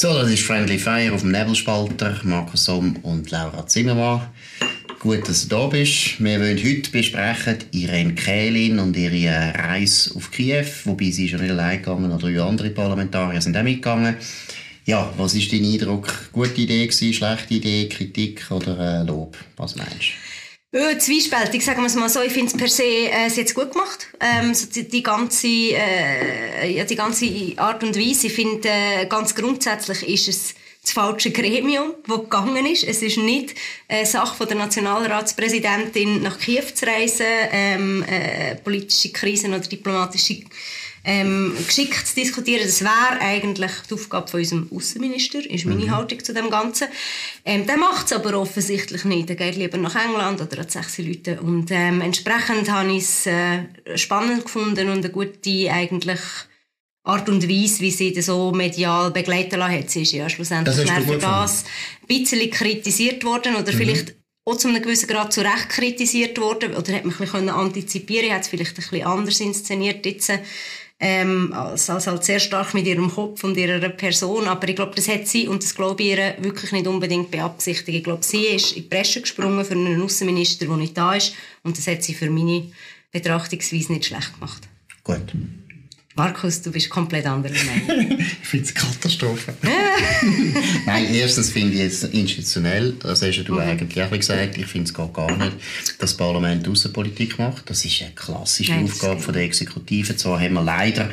So, das ist Friendly Fire auf dem Nebelspalter, Markus Somm und Laura Zimmermann. Gut, dass du da bist. Wir wollen heute besprechen Irene Kählin und ihre Reise auf Kiew, wobei sie schon nicht allein gegangen, oder drei andere Parlamentarier sind auch mitgegangen. Ja, was ist dein Eindruck? Gute Idee gewesen, schlechte Idee, Kritik oder äh, Lob? Was meinst du? Äh, zwiespältig, sagen wir es mal so. Ich finde es per se äh, sie jetzt gut gemacht. Ähm, so die, die, ganze, äh, ja, die ganze Art und Weise. Ich finde, äh, ganz grundsätzlich ist es das falsche Gremium, das gegangen ist. Es ist nicht eine Sache von der Nationalratspräsidentin nach Kiew zu reisen, ähm, äh, politische Krisen oder diplomatische ähm, geschickt zu diskutieren. Das wäre eigentlich die Aufgabe von unserem Außenminister, ist meine mhm. Haltung zu dem Ganzen. Ähm, der macht es aber offensichtlich nicht. Der geht lieber nach England oder hat sechs Leute. Und ähm, entsprechend habe ich es äh, spannend gefunden und eine gute eigentlich Art und Weise, wie sie das so medial begleiten lassen hat. Sie ist ja schlussendlich das für das ein bisschen kritisiert worden oder mhm. vielleicht auch zu einem gewissen Grad zu Recht kritisiert worden oder hat man ein bisschen antizipieren hat es vielleicht ein bisschen anders inszeniert jetzt ähm, als, als halt sehr stark mit ihrem Kopf und ihrer Person. Aber ich glaube, das hat sie, und das glaube ich ihr, wirklich nicht unbedingt beabsichtigt. Ich glaube, sie ist in die Presse gesprungen für einen Außenminister, der nicht da ist. Und das hat sie für meine Betrachtungsweise nicht schlecht gemacht. Gut. Markus, du bist komplett anderer Meinung. ich finde es Katastrophe. Nein, erstens finde ich es institutionell, das hast du mhm. eigentlich auch gesagt, ich finde es geht gar nicht, dass das Parlament Außenpolitik macht. Das ist eine klassische Nein, Aufgabe von der Exekutive. Zwar haben wir leider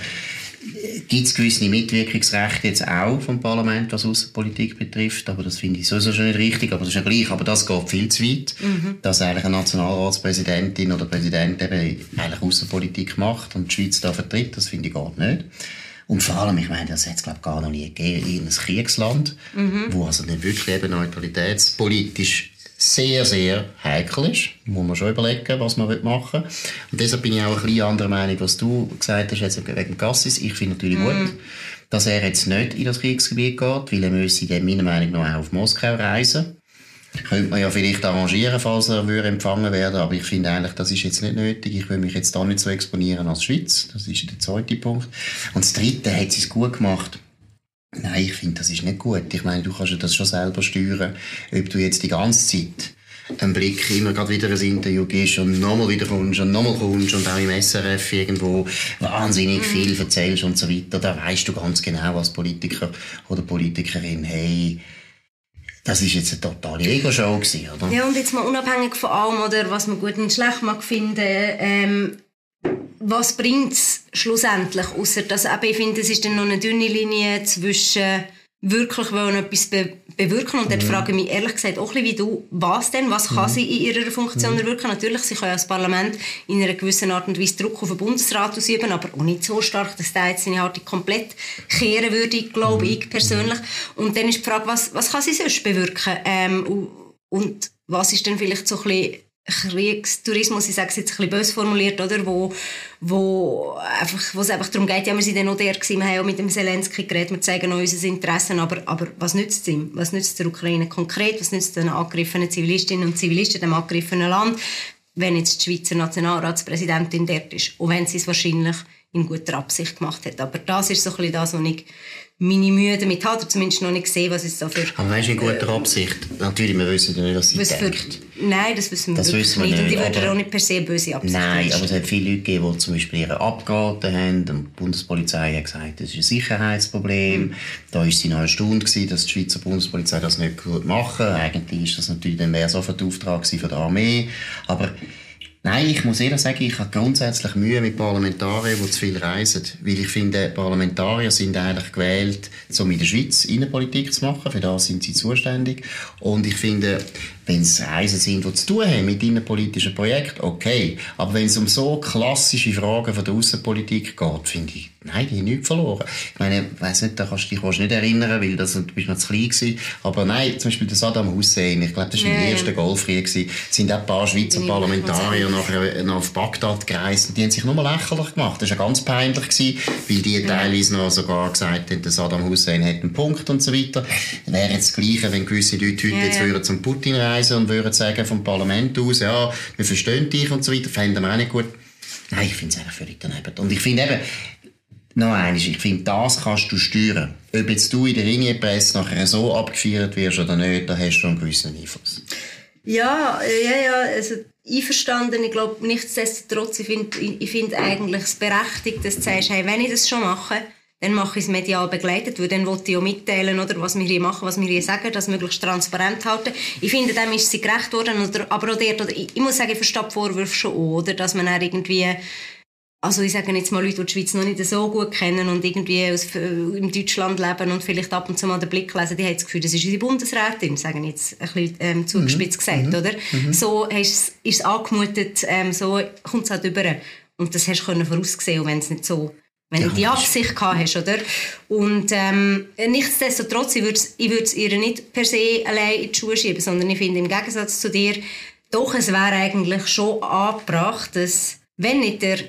gibt es gewisse Mitwirkungsrechte jetzt auch vom Parlament, was Außenpolitik betrifft, aber das finde ich sowieso schon nicht richtig, aber das ist ja gleich, aber das geht viel zu weit, mhm. dass eigentlich eine Nationalratspräsidentin oder Präsident eben eigentlich Außenpolitik macht und die Schweiz da vertritt, das finde ich gar nicht. Und vor allem, ich meine, das hat es glaube gar noch nie gegeben, in einem Kriegsland, mhm. wo also nicht wirklich eben neutralitätspolitisch sehr, sehr heikel ist. Muss man schon überlegen, was man machen will. Und deshalb bin ich auch ein bisschen anderer Meinung, was du gesagt hast, jetzt wegen Gassis. Ich finde natürlich mm. gut, dass er jetzt nicht in das Kriegsgebiet geht, weil er müsse dann meiner Meinung nach auch auf Moskau reisen. Könnte man ja vielleicht arrangieren, falls er würde empfangen werden, aber ich finde eigentlich, das ist jetzt nicht nötig. Ich will mich jetzt da nicht so exponieren als Schweiz. Das ist der zweite Punkt. Und das dritte hat sie es gut gemacht Nein, ich finde, das ist nicht gut. Ich meine, du kannst das schon selber steuern, ob du jetzt die ganze Zeit einen Blick immer gerade wieder ein Interview gibst und nochmal wieder kommst und nochmal kommst und auch im SRF irgendwo wahnsinnig mhm. viel erzählst und so weiter. Da weißt du ganz genau als Politiker oder Politikerin, hey, das ist jetzt eine totale Ego-Show oder? Ja, und jetzt mal unabhängig von allem, oder was man gut und schlecht mag finden, ähm, was bringt es schlussendlich? Außer dass eben, ich finde, es ist dann noch eine dünne Linie zwischen wirklich wollen etwas be bewirken. Und mhm. dort frage ich mich ehrlich gesagt auch ein bisschen wie du, was denn? Was kann mhm. sie in ihrer Funktion mhm. erwirken? Natürlich, sie können als Parlament in einer gewissen Art und Weise Druck auf den Bundesrat ausüben, aber auch nicht so stark, dass der jetzt seine Haltung komplett kehren würde, glaube mhm. ich persönlich. Und dann ist die Frage, was, was kann sie sonst bewirken? Ähm, und was ist denn vielleicht so ein bisschen Kriegstourismus, ich sage es jetzt ein bisschen böse formuliert, oder, wo, wo, einfach, wo es einfach darum geht, ja, wir sind dann noch der gewesen, wir haben auch mit dem Zelensky geredet, wir zeigen auch unser Interessen, aber, aber was nützt es ihm? Was nützt der Ukraine konkret? Was nützt den angegriffenen Zivilistinnen und Zivilisten, dem angegriffenen Land, wenn jetzt die Schweizer Nationalratspräsidentin dort ist? Und wenn sie es wahrscheinlich in guter Absicht gemacht hat. Aber das ist so ein bisschen das, was ich meine Mühe damit habe, oder zumindest noch nicht gesehen, was es so für... Aber weißt du, in guter Absicht? Natürlich, wir wissen ja nicht, was sie was denkt. nein, das wissen wir das wissen wir nicht. Und die würden auch nicht per se böse Absicht Nein, aber es hat viele Leute gegeben, die zum Beispiel ihre abgeraten haben. Und die Bundespolizei hat gesagt, das ist ein Sicherheitsproblem. Mhm. Da war sie noch erstaunt, gewesen, dass die Schweizer Bundespolizei das nicht gut machen Eigentlich ist das natürlich dann mehr so für den Auftrag von der Armee. Aber Nein, ich muss ehrlich sagen, ich habe grundsätzlich Mühe mit Parlamentariern, die zu viel reisen. Weil ich finde, Parlamentarier sind eigentlich gewählt, um in der Schweiz Innenpolitik zu machen. Für das sind sie zuständig. Und ich finde, wenn es Reisen sind, die zu tun haben mit innenpolitischen Projekten, okay. Aber wenn es um so klassische Fragen von der Außenpolitik geht, finde ich, nein, die haben nichts verloren. Ich meine, ich weiss nicht, da kannst du dich nicht erinnern, weil das, du bist noch zu klein gewesen. Aber nein, zum Beispiel der Saddam Hussein, ich glaube, das war ja, im ersten Golfkrieg gewesen, sind auch ein paar Schweizer Parlamentarier nachher nach Bagdad gereist und die haben sich nur lächerlich gemacht. Das war ja ganz peinlich gewesen, weil die teilweise noch sogar gesagt haben, der Saddam Hussein hat einen Punkt und so weiter. Wäre jetzt das Gleiche, wenn gewisse Leute heute ja, jetzt würden zum Putin reisen reisen und würden sagen vom Parlament aus, ja, wir verstehen dich und so weiter, fänden wir auch nicht gut. Nein, ich finde es eigentlich völlig daneben. Und ich finde eben, noch eines, ich finde, das kannst du steuern. Ob jetzt du in der Ringe-Presse nachher so abgefeiert wirst oder nicht, da hast du einen gewissen Einfluss. Ja, ja, ja, also einverstanden. Ich glaube, nichtsdestotrotz, ich finde ich find eigentlich es berechtigt, dass du sagst, hey, wenn ich das schon mache, dann mache ich es medial begleitet, weil dann wollte ich auch mitteilen, oder, was wir hier machen, was wir hier sagen, das möglichst transparent halten. Ich finde, dem ist sie gerecht worden, oder, aber auch dort, oder, ich, ich muss sagen, ich verstehe die Vorwürfe schon auch, oder, dass man dann irgendwie also ich sage jetzt mal Leute, die die Schweiz noch nicht so gut kennen und irgendwie aus, äh, in Deutschland leben und vielleicht ab und zu mal den Blick lesen, die haben das Gefühl, das ist unsere Bundesrätin, sagen jetzt ein bisschen ähm, zugespitzt mhm. gesagt, mhm. oder? Mhm. So ist es angemutet, ähm, so kommt es halt über. Und das hast du voraussehen, wenn es nicht so wenn ja, du die Absicht gehabt hast, oder? Und ähm, nichtsdestotrotz, ich würde es ihr nicht per se allein in die Schuhe schieben, sondern ich finde im Gegensatz zu dir, doch, es wäre eigentlich schon angebracht, dass, wenn nicht der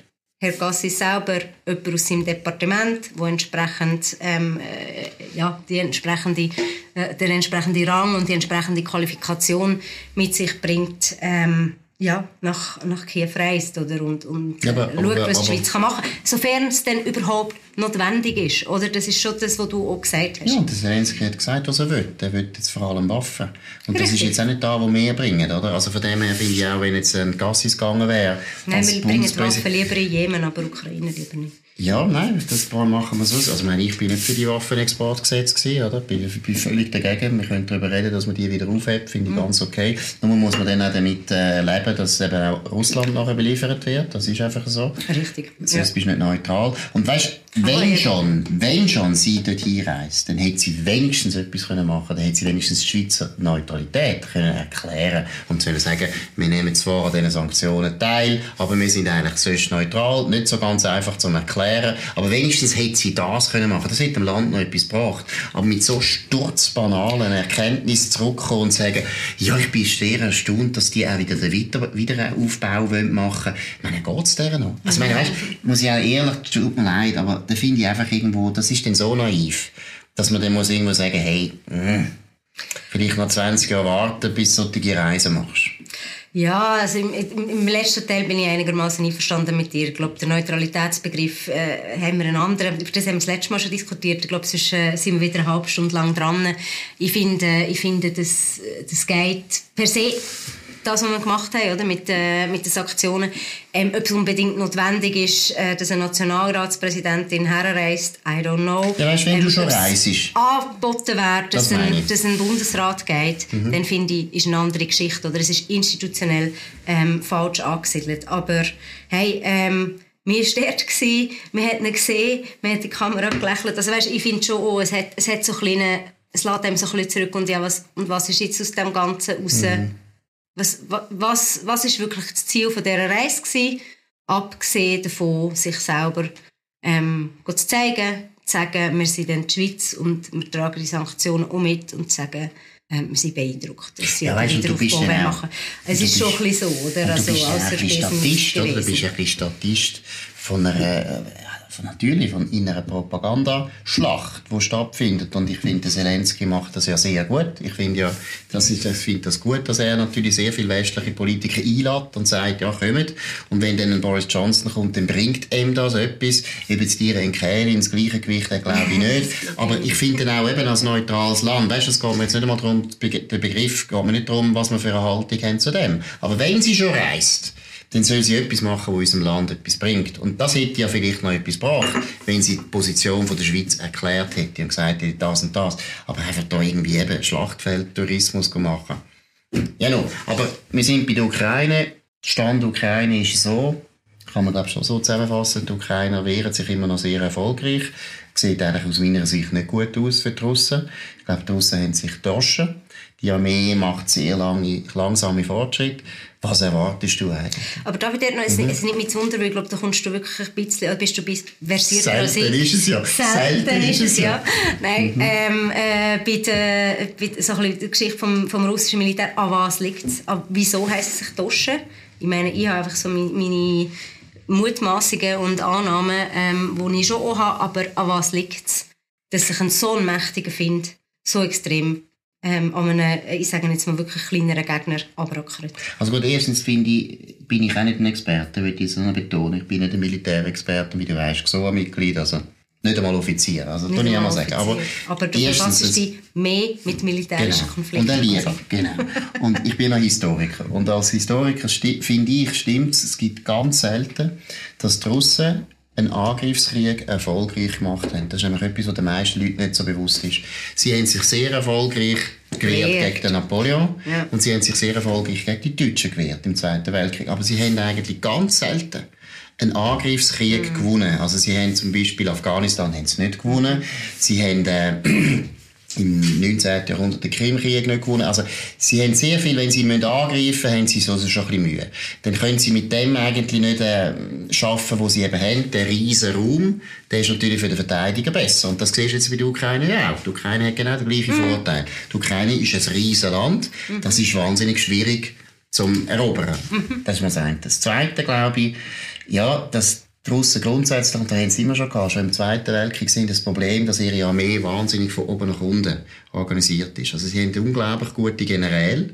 Herr Gassi selber jemand aus seinem Departement, wo entsprechend ähm, äh, ja, die entsprechende, äh, der entsprechende Rang und die entsprechende Qualifikation mit sich bringt, ähm, ja, nach, nach Kiew reist oder, und, und ja, aber, äh, schaut, was die Schweiz kann machen kann. Sofern es dann überhaupt notwendig ist. Oder? Das ist schon das, was du auch gesagt hast. Ja, der Zelensky hat gesagt, was er will. Er will jetzt vor allem Waffen. Und das ist jetzt auch nicht da, wo wir bringen. Oder? Also von dem her finde ich auch, wenn jetzt ein Gassis gegangen wäre... Nein, wir bringen Waffen lieber in Jemen, aber Ukraine lieber nicht. Ja, nein, das machen wir so. Also, ich, meine, ich bin nicht für die Waffenexportgesetze gewesen, oder? Bin, bin völlig dagegen. Wir können darüber reden, dass man die wieder aufhebt, finde ich mhm. ganz okay. Nur muss man dann auch damit äh, leben, dass eben auch Russland nachher beliefert wird. Das ist einfach so. Richtig. Sonst ja. bist du nicht neutral. Und weißt, wenn schon, wenn schon sie dort hinreist, dann hätte sie wenigstens etwas können machen können. Dann hätte sie wenigstens die Schweizer Neutralität können erklären und können sagen, wir nehmen zwar an diesen Sanktionen teil, aber wir sind eigentlich sonst neutral. Nicht so ganz einfach zu erklären, aber wenigstens hätte sie das können machen. Das hätte dem Land noch etwas gebracht. Aber mit so sturzbanalen Erkenntnissen zurückkommen und sagen, ja, ich bin sehr erstaunt, dass die auch wieder den Wieder Wiederaufbau machen wollen. Ich meine, geht es deren noch? Also, ich meine, weißt, muss ich auch ehrlich, tut mir leid, aber da finde ich einfach irgendwo, das ist dann so naiv, dass man dann muss irgendwo sagen, hey, mh, mm, vielleicht noch 20 Jahre warten, bis du solche Reisen machst. Ja, also im, im, letzten Teil bin ich einigermaßen einverstanden mit dir. Ich glaube, der Neutralitätsbegriff äh, haben wir einen anderen. Das haben wir das letzte Mal schon diskutiert. Ich glaube, sonst äh, sind wir wieder eine halbe Stunde lang dran. Ich finde, ich finde das, das geht per se das, was wir gemacht haben, oder, mit, äh, mit den Sanktionen, ähm, ob es unbedingt notwendig ist, äh, dass eine Nationalratspräsidentin herreist, I don't know. Ja, weißt, wenn ähm, du schon reist. angeboten wird, dass, das ein, dass ein Bundesrat geht, mhm. dann finde ich, ist eine andere Geschichte. Oder es ist institutionell ähm, falsch angesiedelt. Aber hey, ähm, mir war dort, man hat ihn gesehen, man hat die Kamera gelächelt. Also weißt, ich finde schon, oh, es, hat, es hat so kleine, es lädt einem so ein bisschen zurück und ja, was, und was ist jetzt aus dem Ganzen raus? Mhm was, was, was ist wirklich das Ziel von dieser Reise gewesen? Abgesehen davon, sich selber ähm, zu zeigen, zu sagen, wir sind in der Schweiz und wir tragen die Sanktionen auch mit und zu sagen, ähm, wir sind beeindruckt, dass sie ja, weißt, du bist dann machen. Es ist schon ein bisschen so, oder? Also, du bist also, ein Statist, oder? Du bist ein bisschen Statist von einer natürlich von einer Propagandaschlacht, die stattfindet. Und ich finde, Zelensky macht das ja sehr gut. Ich finde ja, das ist, ich finde das gut, dass er natürlich sehr viele westliche Politiker einlädt und sagt, ja, kommt. Und wenn dann ein Boris Johnson kommt, dann bringt ihm das etwas. Ob jetzt die in Käle ins gleiche Gewicht, glaube ich nicht. Aber ich finde auch eben als neutrales Land, weißt du, es geht mir jetzt nicht einmal darum, der Begriff geht mir nicht darum, was wir für eine Haltung haben zu dem. Aber wenn sie schon reist, dann soll sie etwas machen, was unserem Land etwas bringt. Und das hätte ja vielleicht noch etwas gebracht, wenn sie die Position von der Schweiz erklärt hätte und gesagt hätte, das und das. Aber einfach da irgendwie eben Schlachtfeldtourismus machen. Ja, no. aber wir sind bei der Ukraine. Stand der Ukraine ist so, kann man glaube schon so zusammenfassen, die Ukrainer wehren sich immer noch sehr erfolgreich. Sieht eigentlich aus meiner Sicht nicht gut aus für die Russen. Ich glaube, die Russen haben sich gedroschen. Die Armee macht sehr lange, langsame Fortschritte. Was erwartest du eigentlich? Aber David, noch, es, mhm. es nicht mit Wunder, weil ich glaube, da kommst du wirklich ein bisschen, bist du versierter als ich. Selten ist es ja. Selten, ist es ja. Nein, mhm. ähm, äh, bei, der, bei so ein der Geschichte vom, vom russischen Militär, an was liegt es? Wieso heisst es sich Toschen? Ich meine, ich habe einfach so meine, meine Mutmaßungen und Annahmen, ähm, die ich schon auch habe, aber an was liegt es, dass sich ein so mächtiger Find so extrem ähm, an einem, ich sage jetzt mal wirklich kleineren Gegner abrackert. Also gut, erstens finde ich, bin ich auch nicht ein Experte, würde ich so betonen. Ich bin nicht ein Militärexperte, wie du weißt, so ein Mitglied. Also Nicht einmal Offizier, also nicht ich mal sagen. Aber, aber du befasst dich mehr mit militärischen genau. Konflikten. Und eine Liebe, genau. Und ich bin ein Historiker. Und als Historiker finde ich, stimmt es, gibt ganz selten, dass die Russen einen Angriffskrieg erfolgreich gemacht haben. Das ist nämlich etwas, was den meisten Leuten nicht so bewusst ist. Sie haben sich sehr erfolgreich gewehrt Wehr. gegen den Napoleon ja. und sie haben sich sehr erfolgreich gegen die Deutschen gewehrt im Zweiten Weltkrieg. Aber sie haben eigentlich ganz selten einen Angriffskrieg mhm. gewonnen. Also sie haben zum Beispiel Afghanistan haben sie nicht gewonnen. Sie haben äh, im 19. Jahrhundert den Krimkrieg nicht gewonnen. Also, sie haben sehr viel, wenn sie angreifen müssen, haben sie so schon ein bisschen Mühe. Dann können sie mit dem eigentlich nicht äh, schaffen, was sie eben haben. Der riesen Raum, der ist natürlich für den Verteidiger besser. Und das siehst du jetzt bei der Ukraine ja auch. Die Ukraine hat genau den gleichen mhm. Vorteil. Die Ukraine ist ein riesen Land. Mhm. Das ist wahnsinnig schwierig zum Erobern. Mhm. Das ist mal das eine. Das Zweite, glaube ich, ja, dass Russen grundsätzlich, und da haben sie immer schon gehabt, schon im Zweiten Weltkrieg sind das Problem, dass ihre Armee wahnsinnig von oben nach unten organisiert ist. Also sie haben unglaublich gute Generäle,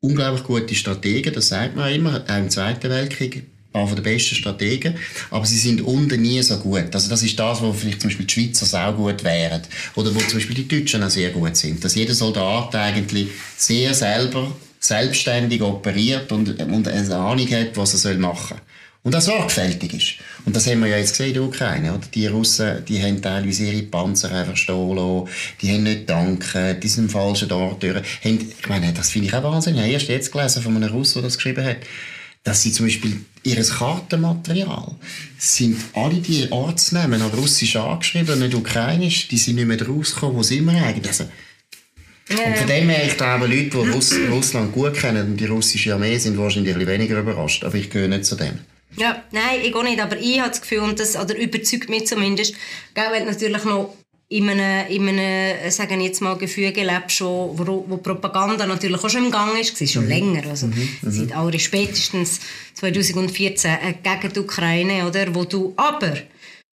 unglaublich gute Strategen, das sagt man immer, auch im Zweiten Weltkrieg, ein paar der besten Strategen, aber sie sind unten nie so gut. Also das ist das, wo vielleicht zum Beispiel die Schweizer sehr gut wären oder wo zum Beispiel die Deutschen auch sehr gut sind. Dass jeder Soldat eigentlich sehr selber, selbstständig operiert und, und eine Ahnung hat, was er machen soll und auch sorgfältig ist. Und das haben wir ja jetzt gesehen in der Ukraine. Oder? Die Russen die haben teilweise ihre Panzer einfach stehen lassen, die haben nicht danken, die sind im falschen Ort durch. Ich meine, das finde ich auch wahnsinnig. Ich habe erst jetzt gelesen von einem Russen, der das geschrieben hat, dass sie zum Beispiel ihr Kartenmaterial sind alle die Ortsnamen auf Russisch angeschrieben, nicht ukrainisch, die sind nicht mehr rausgekommen, wo sie immer eigentlich. Also, und von dem her, ich glaube, Leute, die Russ Russland gut kennen und die russische Armee sind wahrscheinlich ein bisschen weniger überrascht. Aber ich gehöre nicht zu dem. Ja, nein, ich auch nicht, aber ich habe das Gefühl, und das, oder überzeugt mich zumindest, gell, wenn natürlich noch in einem, in einem, sagen jetzt mal, Gefüge lebst, wo, wo, wo Propaganda natürlich auch schon im Gang ist, war schon mhm. länger, also mhm. mhm. seit auch spätestens 2014 äh, gegen die Ukraine, oder, wo du aber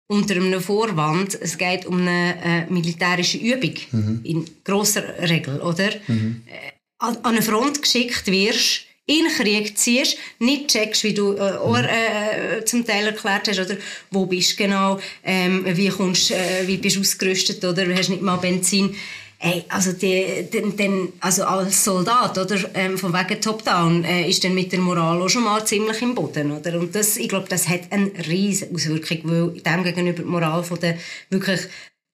unter einem Vorwand, es geht um eine äh, militärische Übung, mhm. in grosser Regel, oder, mhm. äh, an eine Front geschickt wirst, in den Krieg ziehst, nicht checkst, wie du äh, auch, äh, zum Teil erklärt hast, oder wo bist du genau, ähm, wie, kommst, äh, wie bist du ausgerüstet, oder hast nicht mal Benzin. Ey, also, die, die, die, also als Soldat, oder, ähm, von wegen Top-Down, äh, ist dann mit der Moral auch schon mal ziemlich im Boden, oder? Und das, ich glaube, das hat eine riesige Auswirkung, weil dem gegenüber die Moral von der wirklich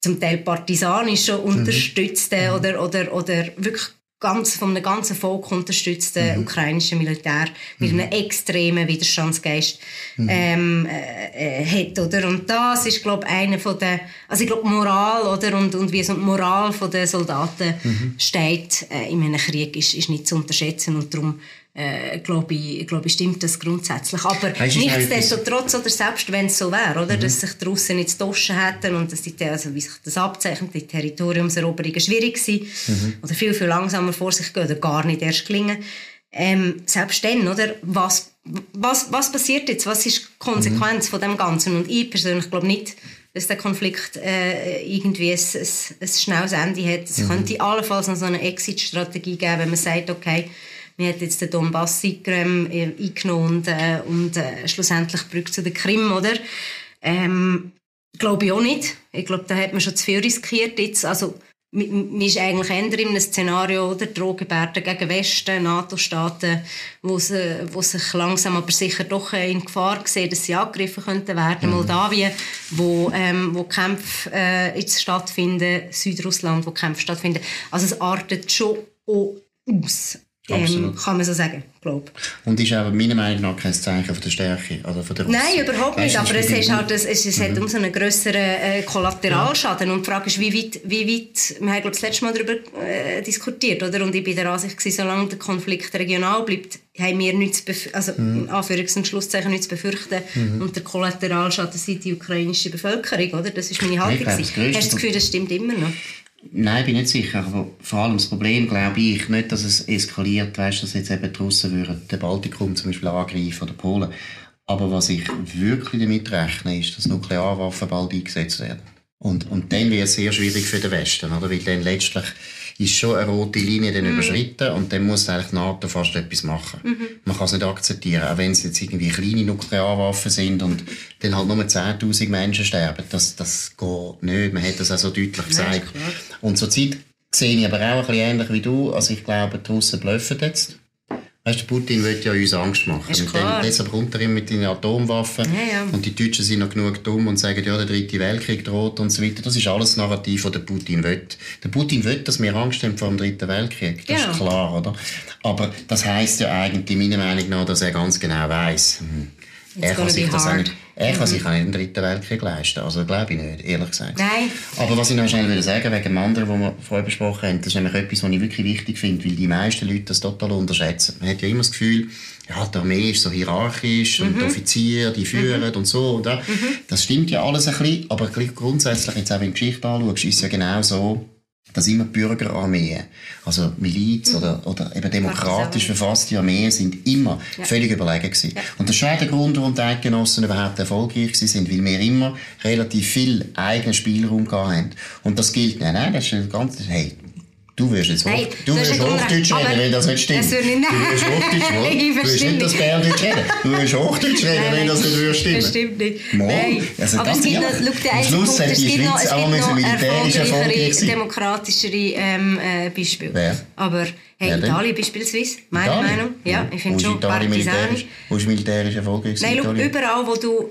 zum Teil partisanischen mhm. Unterstützten mhm. oder, oder, oder wirklich ganz, von einem ganzen Volk unterstützten mhm. ukrainischen Militär mit mhm. einem extremen Widerstandsgeist mhm. ähm, äh, äh, hat, oder? Und das ist, glaube ich, einer von der, also ich glaube, Moral, oder? Und, und wie so die Moral der Soldaten mhm. steht äh, in einem Krieg, ist, ist nicht zu unterschätzen und darum äh, glaube ich, glaub ich, stimmt das grundsätzlich. Aber weißt, nichtsdestotrotz, oder selbst wenn es so wäre, oder, mhm. dass sich die Russen nicht Taschen hätten und dass die, also wie sich das abzeichnet, die Territoriumseroberungen schwierig sind mhm. oder viel, viel langsamer vor sich gehen oder gar nicht erst gelingen, ähm, selbst dann, oder, was, was, was passiert jetzt? Was ist die Konsequenz mhm. von dem Ganzen? Und ich persönlich glaube nicht, dass der Konflikt äh, irgendwie ein, ein, ein schnelles Ende hat. Es mhm. könnte allenfalls noch so eine Exit-Strategie geben, wenn man sagt, okay, wir haben jetzt den Donbass ähm, eingenommen und, äh, und äh, schlussendlich Brücke zu der Krim, oder? Ähm, glaube ich auch nicht. Ich glaube, da hat man schon zu viel riskiert jetzt. Also, man ist eigentlich eher in einem Szenario oder Drohgebärden gegen Westen, NATO-Staaten, wo, sie, wo sich langsam aber sicher doch in Gefahr sehen, dass sie angegriffen könnten werden. Mhm. Moldawien, wo, ähm, wo Kämpfe äh, jetzt stattfinden, Südrussland, wo Kämpfe stattfinden. Also es artet schon auch aus. Ähm, kann man so sagen, glaube Und ist aber meiner Meinung nach kein Zeichen von der Stärke oder von der Nein, überhaupt nicht, aber es, ist halt, es, es mhm. hat um so einen grösseren äh, Kollateralschaden und die Frage ist, wie weit, wie weit wir haben glaube das letzte Mal darüber äh, diskutiert, oder? Und ich bin der Ansicht gewesen, solange der Konflikt regional bleibt, haben wir nichts, also mhm. Anführungs- und Schlusszeichen nichts befürchten mhm. und der Kollateralschaden sind die ukrainische Bevölkerung, oder? Das ist meine Haltung. Hast du das Gefühl, das stimmt immer noch? Nein, bin nicht sicher. Aber vor allem das Problem glaube ich nicht, dass es eskaliert, weißt, dass jetzt eben die Russen würden den Baltikum zum Beispiel angreifen oder Polen. Aber was ich wirklich damit rechne, ist, dass Nuklearwaffen bald eingesetzt werden. Und, und dann wird es sehr schwierig für den Westen, oder? Weil dann letztlich ist schon eine rote Linie dann mhm. überschritten und dann muss eigentlich die NATO fast etwas machen. Mhm. Man kann es nicht akzeptieren, auch wenn es jetzt irgendwie kleine Nuklearwaffen sind und dann halt nur 10'000 Menschen sterben. Das, das geht nicht. Man hat das auch so deutlich gesagt. Ja, und zur Zeit sehe ich aber auch ein bisschen ähnlich wie du. Also ich glaube, die Russen bluffen jetzt. Weißt du, Putin will ja uns Angst machen. Ist klar. deshalb kommt er mit den Atomwaffen. Ja, ja. Und die Deutschen sind noch genug dumm und sagen, ja, der dritte Weltkrieg droht und so weiter. Das ist alles Narrativ, das der Putin will. Der Putin will, dass wir Angst haben vor dem dritten Weltkrieg. Das ja. ist klar, oder? Aber das heisst ja eigentlich, meiner Meinung nach, dass er ganz genau weiß. Hm, er kann sich das auch nicht, er kann sich auch den dritten Weltkrieg leisten. Also, glaube ich nicht, ehrlich gesagt. Nein. Aber was ich noch schnell will sagen, wegen dem anderen, was wir vorher besprochen haben, das ist nämlich etwas, was ich wirklich wichtig finde, weil die meisten Leute das total unterschätzen. Man hat ja immer das Gefühl, ja, die Armee ist so hierarchisch mhm. und die Offiziere, die führen mhm. und so. Und mhm. Das stimmt ja alles ein bisschen, aber grundsätzlich, jetzt auch wenn du die Geschichte anschaust, ist es ja genau so, dass immer Bürgerarmeen, also Miliz mhm. oder, oder eben demokratisch verfasste Armeen sind immer ja. völlig überlegen gewesen. Ja. Und das ist auch der Grund, warum die Eidgenossen überhaupt erfolgreich sind, weil wir immer relativ viel eigenen Spielraum haben. Und das gilt, nein, nein, das ist ganz, hey, Du wirst jetzt Hoch, du wirst Hochdeutsch reden, wenn das nicht stimmt. Das nicht, du wirst Hochdeutsch reden. Du wirst nicht das Berndeutsch reden. Du wirst Hochdeutsch reden, wenn das nicht würde stimmen. Das stimmt nicht. Nein. Also aber es gibt noch, schau, der Am Schluss hat die Schweiz auch noch militärisch erfolgreich demokratischere ähm, äh, Beispiele. Wer? Aber hey, ja, Italien beispielsweise, meine Italien? Meinung. Ja, ich finde schon Partisanen. Wo ist militärisch erfolgreich? Nein, überall, wo du...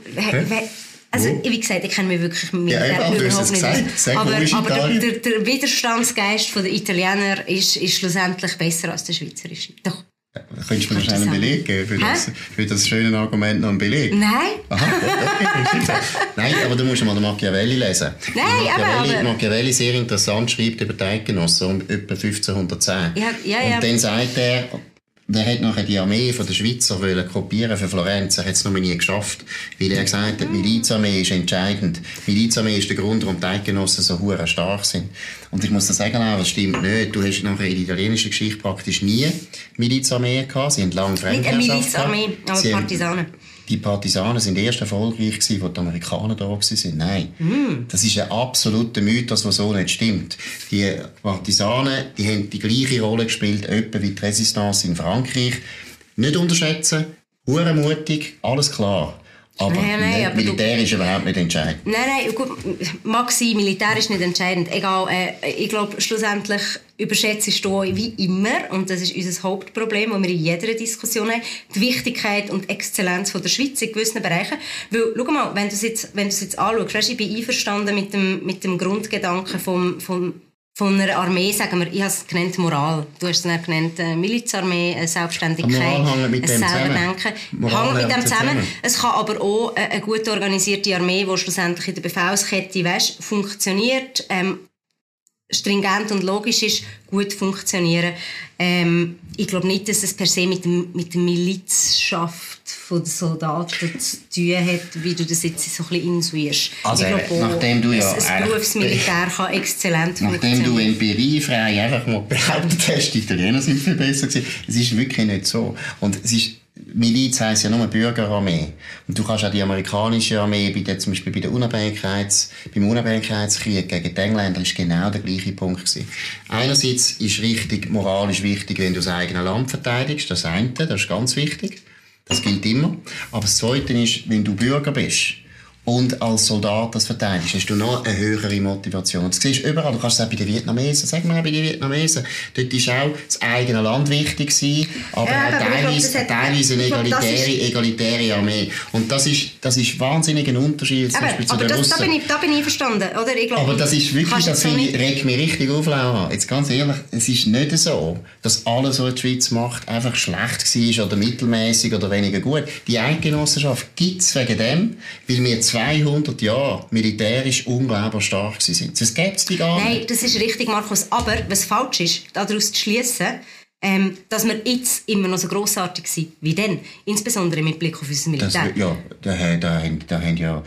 Also, wie gesagt, ich kenne mich wirklich mit ja, der überhaupt nicht aus. Aber, aber der, der, Widerstandsgeist der Italiener ist, ist schlussendlich besser als der schweizerische. Doch. Ja, könntest du mir noch einen Beleg geben für das, für das schöne Argument noch einen Beleg? Nein. Aha, okay, Nein, aber du musst mal den Machiavelli lesen. Nein, Machiavelli, aber... Machiavelli sehr interessant schreibt über die Eidgenossen um etwa 1510. Ja, ja, ja. Und dann sagt er, der hat nachher die Armee von der Schweizer wollen kopieren für Florenz. Er hat es noch nie geschafft, weil er gesagt hat, die Milizarmee ist entscheidend. Die Milizarmee ist der Grund, warum die Eidgenossen so hure stark sind. Und ich muss dir sagen, das stimmt nicht. Du hast nachher in der italienischen Geschichte praktisch nie Milizarmee gehabt. Sie haben lange Fremdherrschaft Nicht eine Milizarmee, aber Partisanen die Partisanen sind erst erfolgreich gewesen, als die Amerikaner da waren. Nein. Mm. Das ist ein absoluter Mythos, der so nicht stimmt. Die Partisanen, die haben die gleiche Rolle gespielt, etwa wie die Resistance in Frankreich. Nicht unterschätzen, mutig, alles klar. Aber, nein, nein, aber Militär du, ist überhaupt nicht entscheidend. Nein, nein, gut, mag sein, Militär ist nicht entscheidend. Egal, äh, ich glaube, schlussendlich überschätzt du wie immer, und das ist unser Hauptproblem, das wir in jeder Diskussion haben, die Wichtigkeit und Exzellenz von der Schweiz in gewissen Bereichen. Weil, schau mal, wenn du es jetzt, wenn jetzt anschaust, weißt, ich bin einverstanden mit dem, mit dem Grundgedanken vom, vom von einer Armee, sagen wir, ich habe es genannt Moral. Du hast es genannt äh, Milizarmee, eine Selbstständigkeit, ein selber denken. Hängt mit dem zusammen. Es kann aber auch eine, eine gut organisierte Armee, die schlussendlich in der Befehlskette weißt, funktioniert, ähm, stringent und logisch ist, gut funktionieren. Ähm, ich glaube nicht, dass es per se mit, mit der Milizschaft von den Soldaten zu tun hat, wie du das jetzt so ein bisschen insuierst. Also, glaube, nachdem du ja ein Berufsmilitär kann exzellent Nachdem du empiriefrei einfach mal behauptet hast, die Italiener sind viel besser gewesen, es ist wirklich nicht so. Und es ist Miliz heisst ja nur Bürgerarmee. Und du kannst auch die amerikanische Armee, bei der, zum Beispiel bei der Unabhängigkeits, beim Unabhängigkeitskrieg gegen die Engländer, ist genau der gleiche Punkt gewesen. Einerseits ist richtig, moralisch wichtig, wenn du das eigene Land verteidigst, das eine, das ist ganz wichtig. Das gilt immer. Aber das Zweite ist, wenn du Bürger bist, und als Soldat das verteidigst, hast du noch eine höhere Motivation. Das siehst du überall. Du kannst es auch bei den Vietnamesen. Sag mal bei den Vietnamesen. Dort war auch das eigene Land wichtig gewesen, aber ja, auch teilweise, glaub, teilweise eine egalitäre, egalitäre Armee. Und das ist, das ist wahnsinnig ein Unterschied zum Beispiel zu aber den das, Da bin ich, da bin ich verstanden. Oder? Ich glaub, aber das ist wirklich, das finde ich, regt mich richtig auf, Laura. Jetzt ganz ehrlich, es ist nicht so, dass alles, was die Schweiz macht, einfach schlecht war oder mittelmäßig oder weniger gut. Die Eidgenossenschaft gibt es wegen dem, weil wir 200 Jahre militärisch unglaublich stark sind. Das gibt es die gar nicht. Nein, das ist richtig, Markus. Aber was falsch ist, daraus zu schließen, ähm, dass wir jetzt immer noch so grossartig sind wie dann. Insbesondere mit Blick auf unser Militär. Das, ja, da, da, da, da haben ja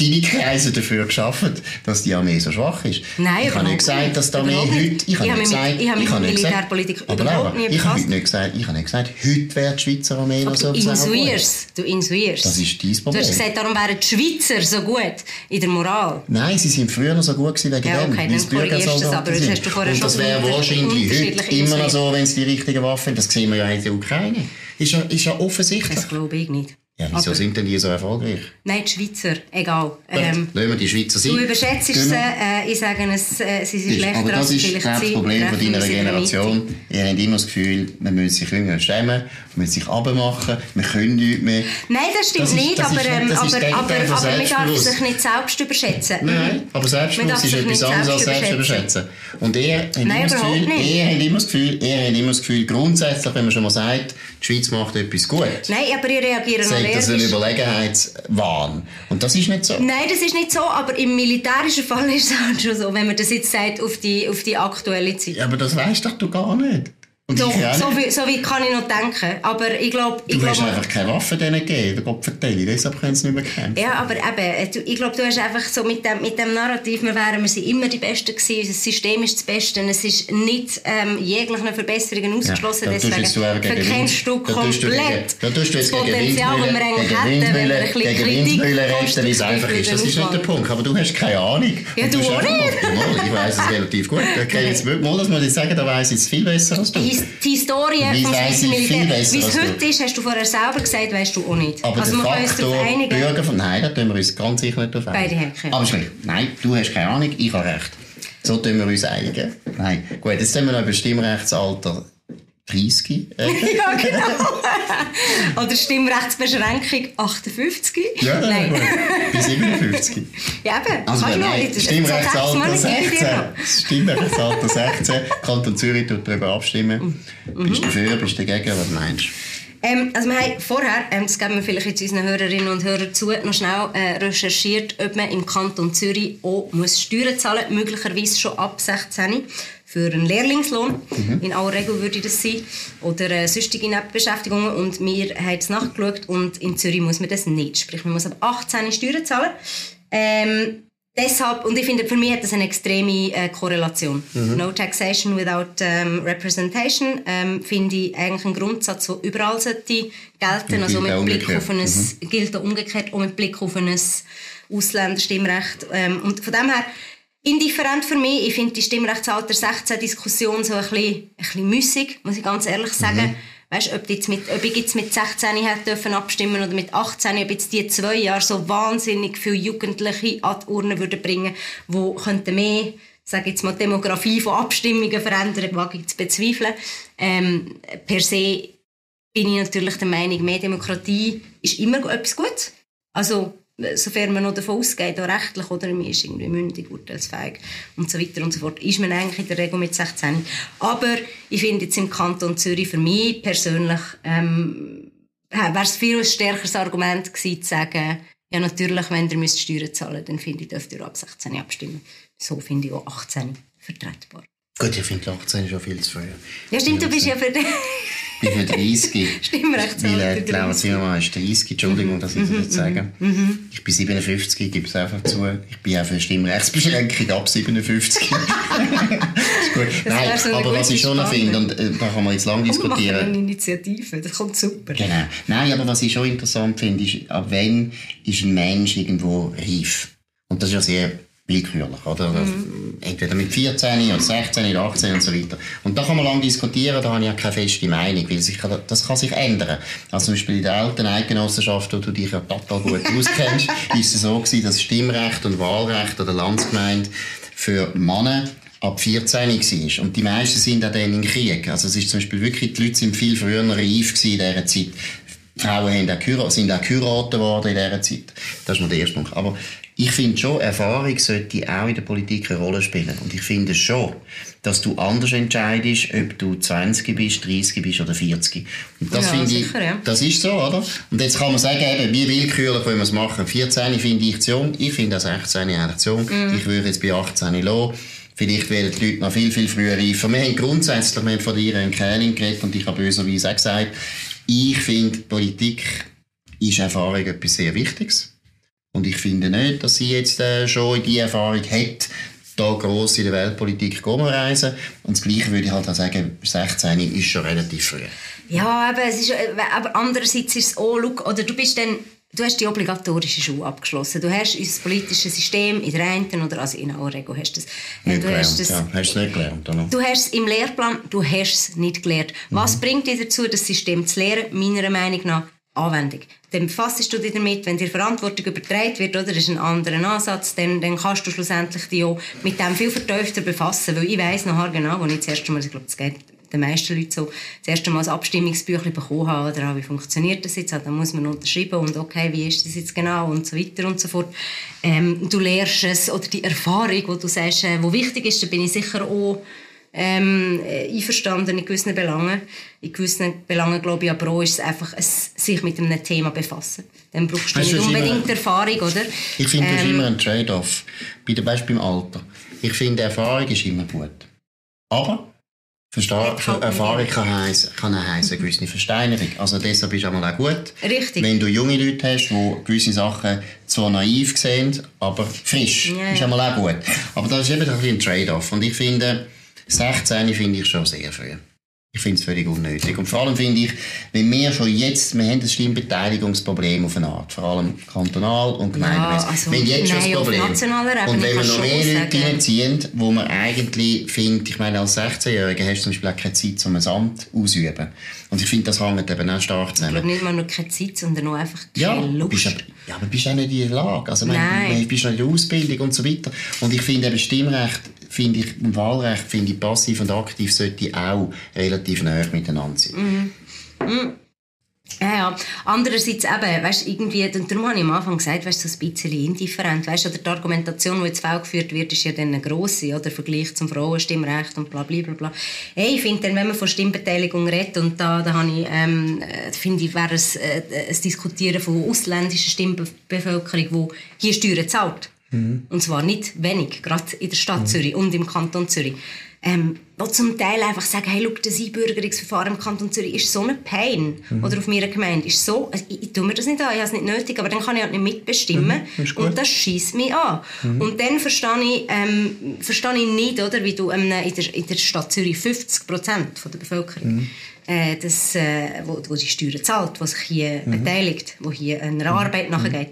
deine Kreise dafür geschaffen, dass die Armee so schwach ist. Nein, ich habe nicht gesagt, dass die Armee heute... Ich habe nicht gesagt... Ich habe mit Militärpolitik überhaupt nicht Ich habe nicht gesagt, ich habe nicht gesagt, heute wäre die Schweizer Armee noch so du insuierst, du insuierst. Das ist dein Problem. Du hast gesagt, darum wären die Schweizer so gut in der Moral. Nein, sie sind früher noch so gut gewesen wegen ja, okay, dem, du das, aber das hast du Und das wäre wahrscheinlich heute immer noch so, wenn es die richtigen Waffen... Das sehen wir ja in der Ukraine. Ist ja, ist ja offensichtlich. Das glaube ich nicht. Ja, wieso aber, sind denn die so erfolgreich? Nein, die Schweizer, egal. Ähm, Lassen wir die Schweizer sein. Du überschätzt sie, äh, ich sage es, äh, sie sind schlechter aber das ist das Problem von deiner Generation. Ihr habt immer das Gefühl, man muss sich irgendwie schämen, muss sich abmachen, man können nichts mehr. Nein, das stimmt das ist, nicht, das aber, ähm, aber, aber, aber, aber man darf sich nicht selbst überschätzen. Nein, aber Selbstbewusst ist etwas anderes als selbst überschätzen. Und ihr habt immer, das Gefühl, ihr habt immer das Gefühl, ihr habt immer das Gefühl, grundsätzlich, wenn man schon mal sagt, die Schweiz macht etwas gut. Nein, aber ihr reagiert allergisch. Das ist ein Überlegenheitswahn. Und das ist nicht so. Nein, das ist nicht so, aber im militärischen Fall ist es halt schon so, wenn man das jetzt sagt auf die, auf die aktuelle Zeit. Ja, aber das weißt doch du gar nicht. Doch, so wie, so wie kann ich noch denken. Aber ich glaube... Du glaub, hast einfach keine Waffe denen gegeben, der Gott vertelle, deshalb können sie nicht mehr kämpfen. Ja, aber eben, ich glaube, du hast einfach so mit dem, mit dem Narrativ, wir wären wir sind immer die Besten gewesen, das System ist das Beste, es ist nicht ähm, jegliche Verbesserungen ausgeschlossen, ja, deswegen verkennst du komplett da tust du jetzt das Potenzial, das wir eigentlich hätten, wenn wir ein bisschen Kritik reden, wie es einfach ist. Das ist nicht der Punkt, aber du hast keine Ahnung. Ja, du auch nicht. Ich weiss es relativ gut. Okay, jetzt mal, das muss ich sagen, da weiss ich es viel besser als du die Historie Wie vom Schweizer Militär. Wie es heute ist, hast du vorher selber gesagt, weißt du auch nicht. Aber also, darauf einigen. Bürger von, nein, da tun wir uns ganz sicher nicht darauf. Beide haben Aber schlimm. Nein, du hast keine Ahnung, ich habe recht. So tun wir uns einigen. Nein. Gut, jetzt sind wir noch über Stimmrechtsalter 30. ja, genau. Oder Stimmrechtsbeschränkung 58. Ja, nein. Gut. Bis 57. ja, eben. Also, nein, Stimmrechtsalter 16. Stimmrechtsalter 16. Kanton Zürich tut darüber abstimmen. Mhm. Bist du dafür, bist du dagegen, was meinst du? Ähm, also wir haben vorher, ähm, das geben wir vielleicht jetzt unseren Hörerinnen und Hörern zu, noch schnell äh, recherchiert, ob man im Kanton Zürich auch muss Steuern zahlen muss, möglicherweise schon ab 16 für einen Lehrlingslohn. Mhm. In aller Regel würde das sein. Oder äh, sonstige Nebenbeschäftigungen. Und wir haben es nachgeschaut und in Zürich muss man das nicht. Sprich, man muss ab 18 Steuern zahlen. Ähm, deshalb, und ich finde, für mich hat das eine extreme äh, Korrelation. Mhm. No taxation without ähm, representation ähm, finde ich eigentlich ein Grundsatz, der überall sollte gelten. Also mit Blick auf ein, mhm. gilt umgekehrt auch mit Blick auf ein Ausländerstimmrecht. Ähm, und von dem her, indifferent für mich. Ich finde die Stimmrechtsalter 16 Diskussion so ein bisschen, ein bisschen müßig, muss ich ganz ehrlich sagen. Mhm. Weißt, ob, jetzt mit, ob ich jetzt mit 16 hätte dürfen abstimmen oder mit 18, ob jetzt die zwei Jahre so wahnsinnig viele Jugendliche an die Urne würden bringen, wo könnten mehr sage jetzt mal, Demografie von Abstimmungen verändern, wage ich zu bezweifeln. Ähm, per se bin ich natürlich der Meinung, mehr Demokratie ist immer etwas Gutes. Also, sofern man noch davon ausgeht, auch rechtlich, oder man ist irgendwie mündig, urteilsfähig und so weiter und so fort, ist man eigentlich in der Regel mit 16. Aber ich finde jetzt im Kanton Zürich für mich persönlich ähm, wäre es viel ein stärkeres Argument gewesen, zu sagen, ja natürlich, wenn ihr müsst Steuern zahlen dann finde ich, dürft ihr ab 16 abstimmen. So finde ich auch 18 vertretbar. Gut, ich finde 18 schon viel zu früh. Ja stimmt, du bist ja für bin für 30. Stimmrechtsalter. Weil Laura Zimmermann ist 30, Entschuldigung, dass ich das jetzt sage. Mhm. mhm. Ich bin 57, ich gebe es einfach zu. Ich bin auch für Stimmrechtsbeschränkung ab 57. ist gut. Nein, aber was ich schon noch finde, und äh, da kann man jetzt lange diskutieren. Wir eine Initiative, das kommt super. Genau. Nein, aber was ich schon interessant finde, ist, ab wann ist ein Mensch irgendwo reif? Und das ist ja sehr willkürlich, oder? Mhm. Entweder mit 14 oder 16 oder 18 und so weiter. Und da kann man lange diskutieren, da habe ich ja keine feste Meinung, weil sich, das kann sich ändern. Also zum Beispiel in der alten Eidgenossenschaft, wo du dich ja total gut auskennst, ist es so gewesen, dass Stimmrecht und Wahlrecht oder Landsgemeinde für Männer ab 14 war. Und die meisten sind auch dann im Krieg. Also es ist zum Beispiel wirklich, die Leute sind viel früher reif in dieser Zeit. Frauen haben auch sind auch geheiratet worden in dieser Zeit. Das ist mal der erste Punkt. Aber ich finde schon, Erfahrung sollte auch in der Politik eine Rolle spielen. Und ich finde schon, dass du anders entscheidest, ob du 20 bist, 30 bist oder 40. Und das ja, finde ich, ja. das ist so, oder? Und jetzt kann man sagen, eben, wie willkürlich wollen wir es machen. 14 finde ich zu jung, ich finde auch 16 eigentlich zu jung. Mm. Ich würde jetzt bei 18 lassen. Vielleicht werden die Leute noch viel, viel früher reifer. Wir haben grundsätzlich, wir haben von dir in Kerning geredet und ich habe böserweise auch gesagt, ich finde, Politik ist Erfahrung etwas sehr Wichtiges. Und ich finde nicht, dass sie jetzt äh, schon die Erfahrung hat, da gross in der Weltpolitik reisen. Und das Gleiche würde ich halt auch sagen, 16 ist schon relativ früh. Ja, aber, es ist, äh, aber andererseits ist es auch, look, oder du bist dann Du hast die obligatorische Schule abgeschlossen. Du hast unser politisches System in der einen oder also in Regel hast du es. Nicht du gelernt, hast es, ja. Hast es nicht gelernt, oder? Du hast es im Lehrplan, du hast es nicht gelernt. Mhm. Was bringt dich dazu, das System zu lernen? Meiner Meinung nach Anwendung. Dann befasst du dich damit, wenn dir Verantwortung übertragen wird, oder, das ist ein anderer Ansatz, dann, dann kannst du schlussendlich dich auch mit dem viel vertiefter befassen, weil ich weiss nachher genau, wo ich das erste Mal, ich glaube, das geht den meisten Leuten so, das erste Mal ein Abstimmungsbüchlein bekommen habe, oder wie funktioniert das jetzt, also, dann muss man unterschreiben und okay, wie ist das jetzt genau? Und so weiter und so fort. Ähm, du lernst es, oder die Erfahrung, wo du sagst, äh, wo wichtig ist, da bin ich sicher auch ähm, einverstanden in gewissen Belangen. In gewissen Belangen, glaube ich, aber auch ist es einfach ein, sich mit einem Thema befassen. Dann brauchst du weißt, nicht unbedingt immer, Erfahrung, oder? Ich finde, das ist immer ein Trade-off. Bei Beispiel im Alter. Ich finde, Erfahrung ist immer gut. Aber Versta Erfahrung kann heissen, kann heissen, gewisse Versteinerung. Also deshalb ist es auch gut, Richtig. wenn du junge Leute hast, die gewisse Sachen zwar naiv sehen, aber frisch. Ja. Ist einmal auch gut. Aber das ist eben ein, ein Trade-off. Und ich finde, 16 finde ich schon sehr früh. Ich finde es völlig unnötig. Und vor allem finde ich, wenn wir schon jetzt, wir haben ein Stimmbeteiligungsproblem auf eine Art, vor allem kantonal und gemeindemäßig. Ja, also, wir haben jetzt schon das Problem. Und wenn wir noch mehr Leute reinziehen, wo man eigentlich findet, ich meine, als 16-Jähriger hast du zum Beispiel auch keine Zeit, um ein Amt auszuüben. Und ich finde, das hängt eben auch stark zusammen. Ich glaube nicht mal nur keine Zeit, sondern auch einfach keine ja, Lust. Bist aber, ja, aber bist auch nicht in der Lage. Also, Nein. du bist noch in der Ausbildung und so weiter. Und ich finde eben Stimmrecht finde ich, im Wahlrecht finde ich, passiv und aktiv sollte auch relativ näher miteinander sein. Mhm. Mhm. Ja, ja. Andererseits eben, weißt, irgendwie, und darum habe ich am Anfang gesagt, weißt, so ein bisschen indifferent, weißt, oder die Argumentation, die jetzt geführt wird, ist ja dann eine grosse, oder, Vergleich zum Frauenstimmrecht und bla, bla, bla, bla. Hey, ich finde dann, wenn man von Stimmbeteiligung redet, und da, da habe ich, ähm, äh, finde ich, wäre es äh, ein Diskutieren von ausländischer Stimmbevölkerung, die hier Steuern zahlt. Mhm. Und zwar nicht wenig, gerade in der Stadt mhm. Zürich und im Kanton Zürich. Ähm, die zum Teil einfach sagen, hey, schau, das Einbürgerungsverfahren im Kanton Zürich ist so eine Pain. Mhm. Oder auf meiner Gemeinde ist so, also ich, ich tue mir das nicht an, ich habe es nicht nötig, aber dann kann ich halt nicht mitbestimmen. Mhm. Und das schießt mich an. Mhm. Und dann verstehe ich, ähm, verstehe ich nicht, oder, wie du ähm, in, der, in der Stadt Zürich 50 Prozent der Bevölkerung mhm. äh, das, äh, wo, wo die Steuern zahlt, die sich hier mhm. beteiligt, wo hier einer Arbeit nachgeht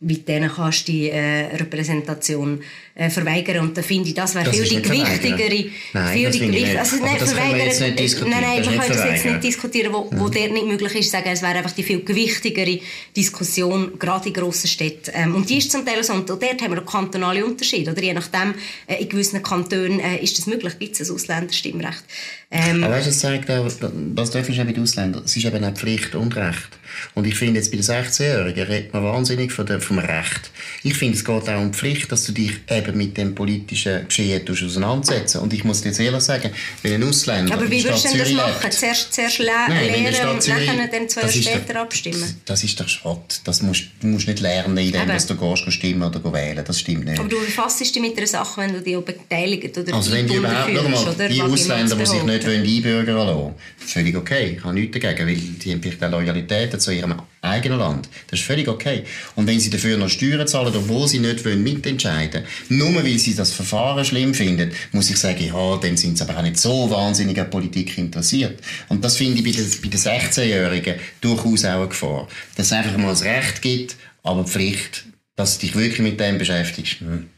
wie denen kannst du die äh, Repräsentation äh, verweigern. Und da finde ich, das wäre viel die gewichtigere... Nein, viel die gewicht, also nicht verweigern, nicht nein, nein, wir können das jetzt nicht diskutieren, wo, wo mhm. dort nicht möglich ist, sagen, es wäre einfach die viel gewichtigere Diskussion, gerade in grossen Städten. Ähm, und die ist zum Teil so, und dort haben wir auch kantonale Unterschiede, oder? Je nachdem, äh, in gewissen Kantonen äh, ist das möglich, gibt es ein Ausländerstimmrecht. Ähm, Aber weißt du, das zeigt auch, was darf ich mit Ausländern? Es ist eben auch Pflicht und Recht. Und ich finde jetzt bei den 16-Jährigen redet man wahnsinnig von der, vom Recht. Ich finde, es geht auch um die Pflicht, dass du dich eben mit dem politischen Geschehen auseinandersetzen Und ich muss dir jetzt ehrlich sagen, wenn ein Ausländer Aber wie würdest du das machen? Zuerst, zuerst le Nein, lernen und nachher dann zwei Jahre später doch, abstimmen? Das ist doch Schrott. Das musst, du musst nicht lernen, indem dass du gehst, stimmen oder wählen. Das stimmt nicht. Aber du befassest dich mit einer Sache, wenn du dich auch beteiligt oder Also wenn die überhaupt, fühlst, mal, die Ausländer, die sich nicht einbürgern lassen völlig okay. Ich habe nichts dagegen, weil die haben vielleicht auch Loyalität zu ihrem eigenen Land. Das ist völlig okay. Und wenn sie dafür noch Steuern zahlen, obwohl sie nicht wollen mitentscheiden nur weil sie das Verfahren schlimm finden, muss ich sagen, ja, dann sind sie aber auch nicht so wahnsinnig an Politik interessiert. Und das finde ich bei den, bei den 16-Jährigen durchaus auch eine Gefahr. Dass es einfach mal das Recht gibt, aber die Pflicht, dass du dich wirklich mit dem beschäftigst. Hm.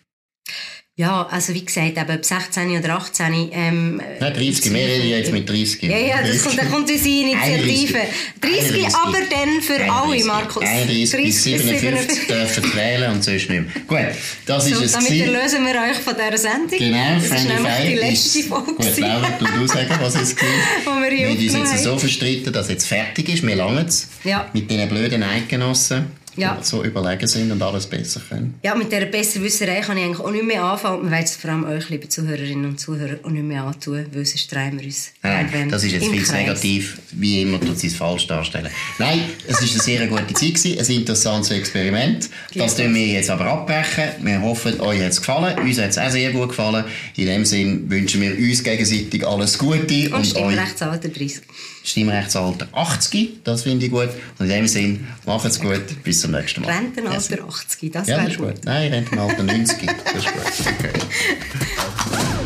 Ja, also wie gesagt, eben ab 16 oder 18. Ähm, Nein, 30, wir reden jetzt mit 30. Ja, ja, das kommt, da kommt unsere Initiative. 30, 30, aber dann für 31, alle, Markus. 31 bis 57 dürfen wählen und sonst nicht mehr. Gut, das so, ist es. Damit erlösen wir euch von dieser Sendung. Genau, das ist nämlich die letzte Folge. Gut, Laura, du, du sagen, was es gibt. wir wir haben uns jetzt so verstritten, dass es jetzt fertig ist. Wir langen es. Ja. Mit diesen blöden Eidgenossen ja. so überlegen sind und alles besser können. Ja, mit dieser Besserwisserei kann ich eigentlich auch nicht mehr anfangen. Man weiß vor allem euch, liebe Zuhörerinnen und Zuhörer, auch nicht mehr antun, weil sonst drehen wir uns ja, Das ist jetzt viel negativ, wie immer tut sie es falsch darstellen. Nein, es war eine sehr gute Zeit, gewesen, ein interessantes Experiment. Das tun wir jetzt aber abbrechen. Wir hoffen, euch hat es gefallen. Uns hat es auch sehr gut gefallen. In dem Sinne wünschen wir uns gegenseitig alles Gute. Und, und Stimmrechtsalter 30. Stimmrechtsalter 80, das finde ich gut. Und in dem Sinne, macht's gut. Bis zum nächsten Mal. Rentenalter Merci. 80, das ja, wäre gut. gut. Nein, Rentenalter 90. Das ist gut. Okay.